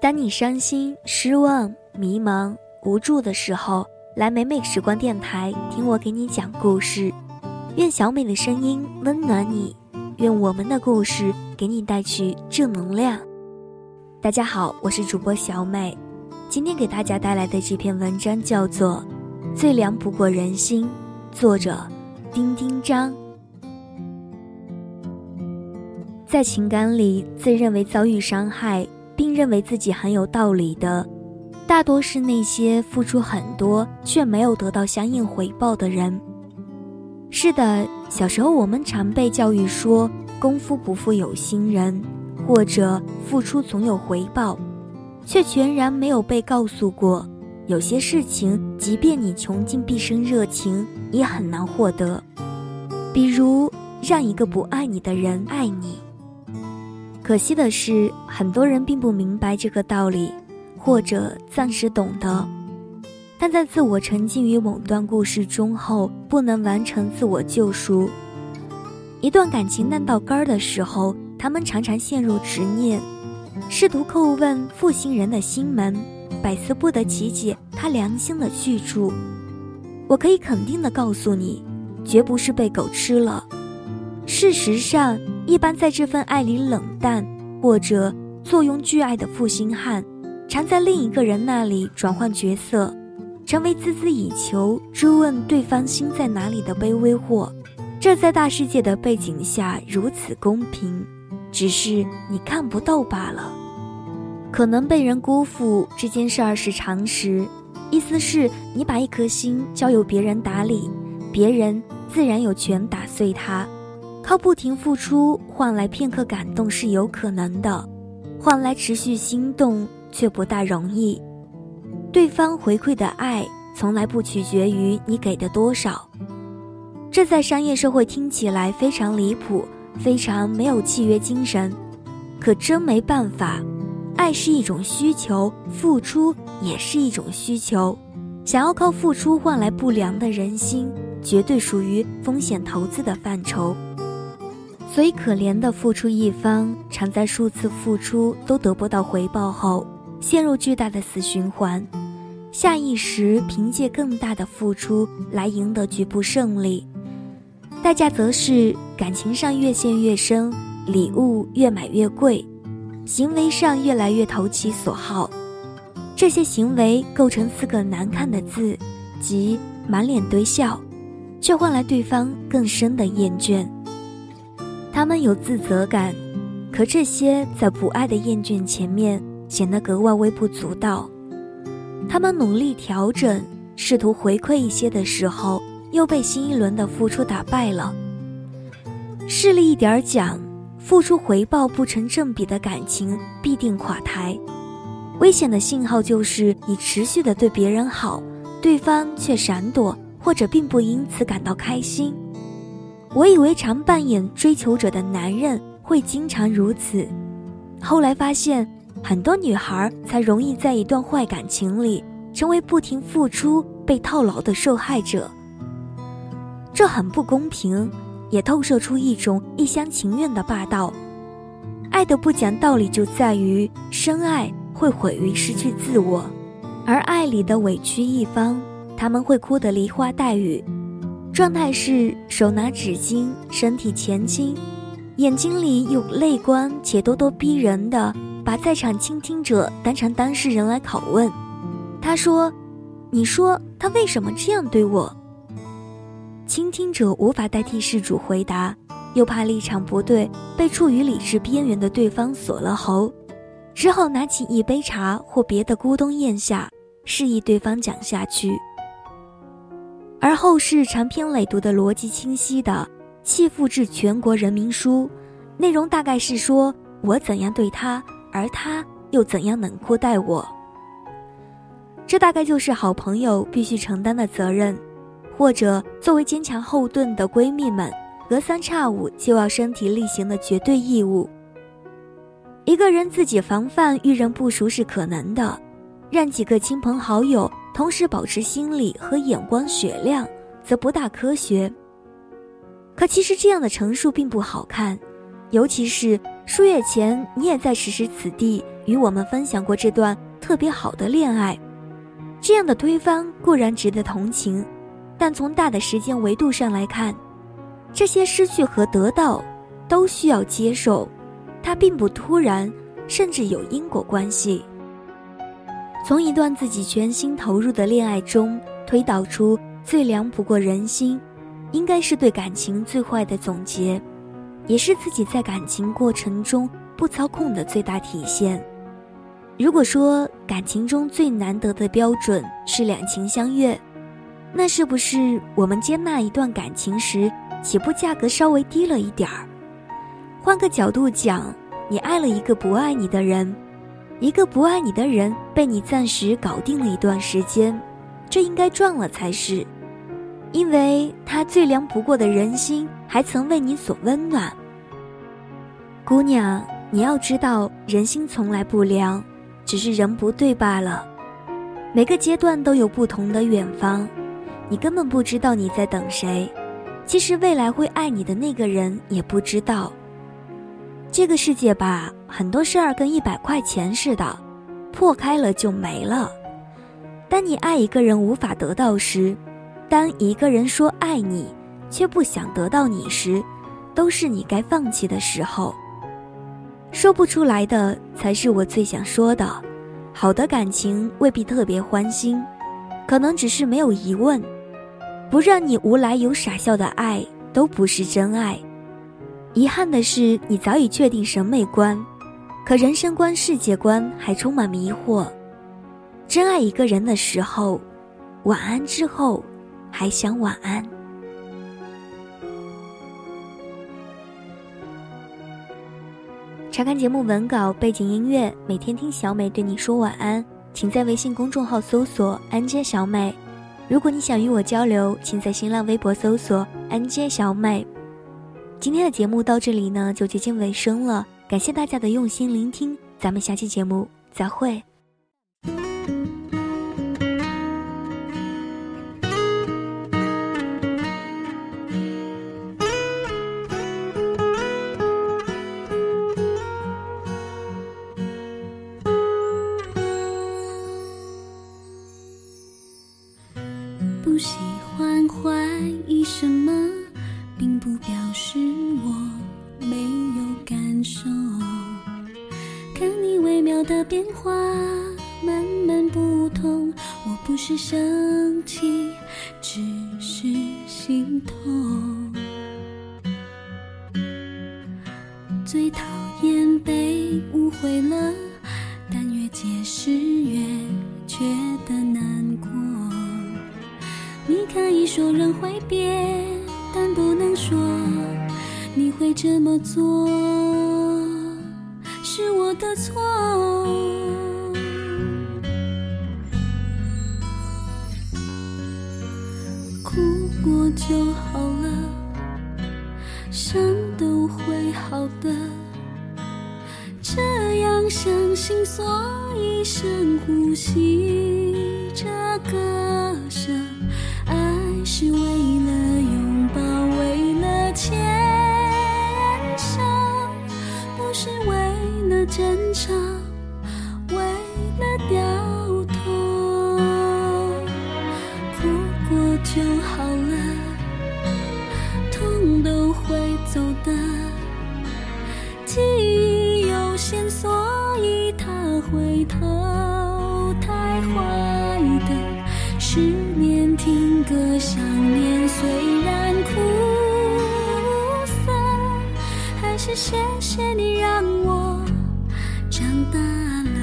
当你伤心、失望、迷茫、无助的时候，来美美时光电台听我给你讲故事。愿小美的声音温暖你，愿我们的故事给你带去正能量。大家好，我是主播小美，今天给大家带来的这篇文章叫做《最凉不过人心》，作者丁丁张。在情感里，自认为遭遇伤害。并认为自己很有道理的，大多是那些付出很多却没有得到相应回报的人。是的，小时候我们常被教育说“功夫不负有心人”，或者“付出总有回报”，却全然没有被告诉过，有些事情即便你穷尽毕生热情，也很难获得。比如，让一个不爱你的人爱你。可惜的是，很多人并不明白这个道理，或者暂时懂得，但在自我沉浸于某段故事中后，不能完成自我救赎。一段感情烂到根儿的时候，他们常常陷入执念，试图叩问负心人的心门，百思不得其解他良心的去处。我可以肯定的告诉你，绝不是被狗吃了。事实上，一般在这份爱里冷淡或者坐拥巨爱的负心汉，常在另一个人那里转换角色，成为孜孜以求、追问对方心在哪里的卑微货。这在大世界的背景下如此公平，只是你看不到罢了。可能被人辜负这件事儿是常识，意思是你把一颗心交由别人打理，别人自然有权打碎它。靠不停付出换来片刻感动是有可能的，换来持续心动却不大容易。对方回馈的爱从来不取决于你给的多少，这在商业社会听起来非常离谱，非常没有契约精神。可真没办法，爱是一种需求，付出也是一种需求。想要靠付出换来不良的人心，绝对属于风险投资的范畴。所以，可怜的付出一方常在数次付出都得不到回报后，陷入巨大的死循环，下意识凭借更大的付出来赢得局部胜利，代价则是感情上越陷越深，礼物越买越贵，行为上越来越投其所好。这些行为构成四个难看的字，即满脸堆笑，却换来对方更深的厌倦。他们有自责感，可这些在不爱的厌倦前面显得格外微不足道。他们努力调整，试图回馈一些的时候，又被新一轮的付出打败了。势利一点讲，付出回报不成正比的感情必定垮台。危险的信号就是你持续的对别人好，对方却闪躲或者并不因此感到开心。我以为常扮演追求者的男人会经常如此，后来发现很多女孩才容易在一段坏感情里成为不停付出、被套牢的受害者。这很不公平，也透射出一种一厢情愿的霸道。爱的不讲道理就在于深爱会毁于失去自我，而爱里的委屈一方，他们会哭得梨花带雨。状态是手拿纸巾，身体前倾，眼睛里有泪光，且咄咄逼人的把在场倾听者当成当事人来拷问。他说：“你说他为什么这样对我？”倾听者无法代替事主回答，又怕立场不对被处于理智边缘的对方锁了喉，只好拿起一杯茶或别的咕咚咽下，示意对方讲下去。而后世长篇累牍的逻辑清晰的《弃妇治全国人民书》，内容大概是说我怎样对他，而他又怎样冷酷待我。这大概就是好朋友必须承担的责任，或者作为坚强后盾的闺蜜们隔三差五就要身体力行的绝对义务。一个人自己防范遇人不淑是可能的，让几个亲朋好友。同时保持心理和眼光雪亮，则不大科学。可其实这样的陈述并不好看，尤其是数月前你也在此时此地与我们分享过这段特别好的恋爱，这样的推翻固然值得同情，但从大的时间维度上来看，这些失去和得到都需要接受，它并不突然，甚至有因果关系。从一段自己全心投入的恋爱中推导出最凉不过人心，应该是对感情最坏的总结，也是自己在感情过程中不操控的最大体现。如果说感情中最难得的标准是两情相悦，那是不是我们接纳一段感情时，起步价格稍微低了一点儿？换个角度讲，你爱了一个不爱你的人。一个不爱你的人被你暂时搞定了一段时间，这应该赚了才是，因为他最凉不过的人心还曾为你所温暖。姑娘，你要知道，人心从来不凉，只是人不对罢了。每个阶段都有不同的远方，你根本不知道你在等谁，其实未来会爱你的那个人也不知道。这个世界吧，很多事儿跟一百块钱似的，破开了就没了。当你爱一个人无法得到时，当一个人说爱你却不想得到你时，都是你该放弃的时候。说不出来的才是我最想说的。好的感情未必特别欢心，可能只是没有疑问。不让你无来由傻笑的爱，都不是真爱。遗憾的是，你早已确定审美观，可人生观、世界观还充满迷惑。真爱一个人的时候，晚安之后，还想晚安。查看节目文稿、背景音乐，每天听小美对你说晚安，请在微信公众号搜索“安接小美”。如果你想与我交流，请在新浪微博搜索“安接小美”。今天的节目到这里呢，就接近尾声了。感谢大家的用心聆听，咱们下期节目再会。不喜欢怀疑什么。并不表示我没有感受，看你微妙的变化，慢慢不同。我不是生气，只是心痛。最讨厌被误会了，但越解释越觉得难过。你可以说人会变。但不能说你会这么做是我的错，哭过就好了，伤都会好的，这样相信，所以深呼吸，这割舍，爱是唯一是为了争吵，为了掉头，哭过就好了，痛都会走的。记忆有限，所以他回头，太坏的失眠，听歌想念，虽然谢谢你让我长大了？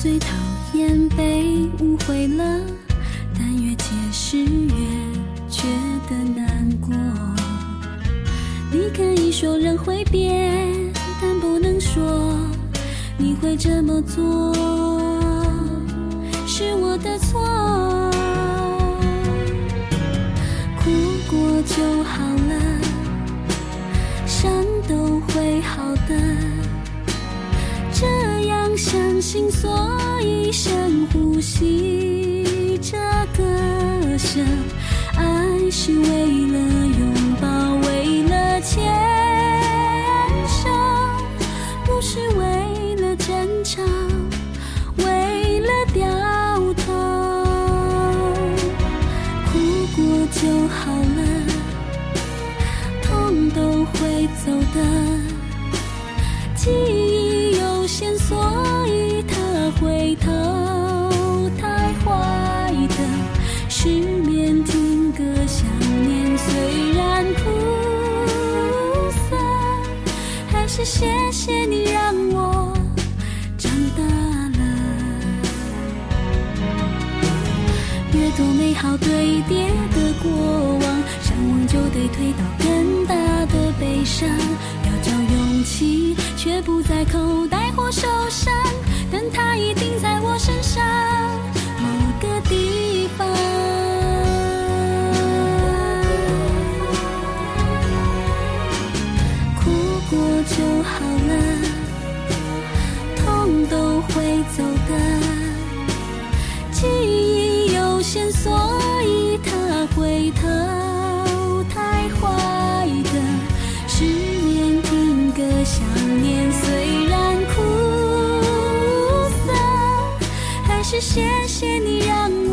最讨厌被误会了是越觉得难过。你可以说人会变，但不能说你会这么做，是我的错。哭过就好了，伤都会好的。这样相信，所以深呼吸着。爱是唯一是谢谢你让我长大了。越多美好堆叠的过往，想忘就得推倒更大的悲伤。要找勇气，却不在口袋或手，上。所以他回头太坏的，失眠听歌，想念虽然苦涩，还是谢谢你让。